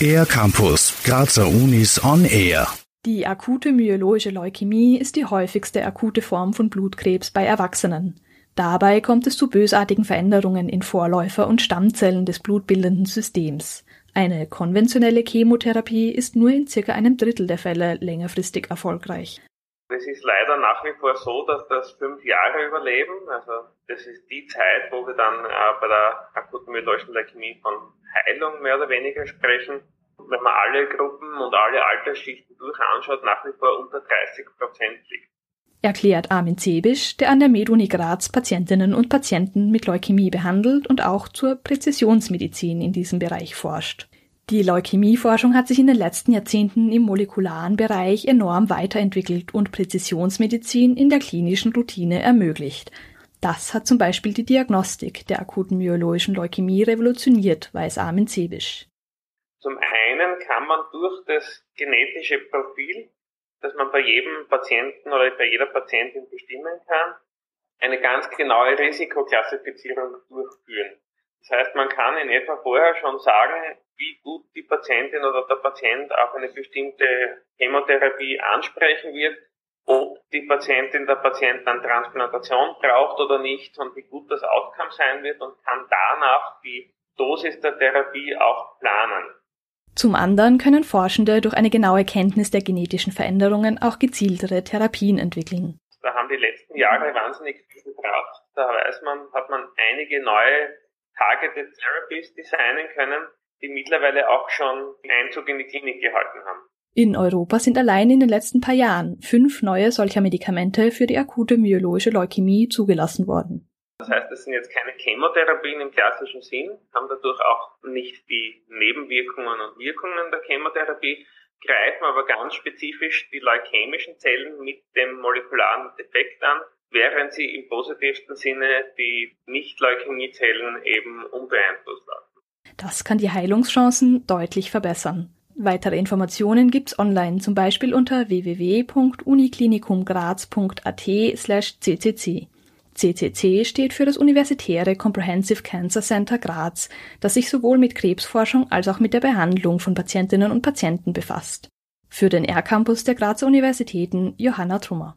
Air Campus, Grazer Unis on Air. Die akute myeloische Leukämie ist die häufigste akute Form von Blutkrebs bei Erwachsenen. Dabei kommt es zu bösartigen Veränderungen in Vorläufer- und Stammzellen des blutbildenden Systems. Eine konventionelle Chemotherapie ist nur in circa einem Drittel der Fälle längerfristig erfolgreich. Es ist leider nach wie vor so, dass das fünf Jahre überleben. Also das ist die Zeit, wo wir dann äh, bei der akuten myeloischen Leukämie von Heilung mehr oder weniger sprechen. Wenn man alle Gruppen und alle Altersschichten durch anschaut, nach wie vor unter 30 Prozent liegt erklärt Armin Zebisch, der an der MedUni Graz Patientinnen und Patienten mit Leukämie behandelt und auch zur Präzisionsmedizin in diesem Bereich forscht. Die Leukämieforschung hat sich in den letzten Jahrzehnten im molekularen Bereich enorm weiterentwickelt und Präzisionsmedizin in der klinischen Routine ermöglicht. Das hat zum Beispiel die Diagnostik der akuten myeloischen Leukämie revolutioniert, weiß Armin Zebisch. Zum einen kann man durch das genetische Profil das man bei jedem Patienten oder bei jeder Patientin bestimmen kann, eine ganz genaue Risikoklassifizierung durchführen. Das heißt, man kann in etwa vorher schon sagen, wie gut die Patientin oder der Patient auf eine bestimmte Chemotherapie ansprechen wird, ob die Patientin, der Patient dann Transplantation braucht oder nicht und wie gut das Outcome sein wird und kann danach die Dosis der Therapie auch planen. Zum anderen können Forschende durch eine genaue Kenntnis der genetischen Veränderungen auch gezieltere Therapien entwickeln. Da haben die letzten Jahre wahnsinnig viel gebracht. Da weiß man, hat man einige neue Targeted Therapies designen können, die mittlerweile auch schon Einzug in die Klinik gehalten haben. In Europa sind allein in den letzten paar Jahren fünf neue solcher Medikamente für die akute myeloische Leukämie zugelassen worden. Das heißt, es sind jetzt keine Chemotherapien im klassischen Sinn, haben dadurch auch nicht die Nebenwirkungen und Wirkungen der Chemotherapie, greifen aber ganz spezifisch die leukämischen Zellen mit dem molekularen Defekt an, während sie im positivsten Sinne die Nicht-Leukämiezellen eben unbeeinflusst lassen. Das kann die Heilungschancen deutlich verbessern. Weitere Informationen gibt's online, zum Beispiel unter www.uniklinikumgraz.at slash ccc. CCC steht für das Universitäre Comprehensive Cancer Center Graz, das sich sowohl mit Krebsforschung als auch mit der Behandlung von Patientinnen und Patienten befasst. Für den R-Campus der Grazer Universitäten Johanna Trummer.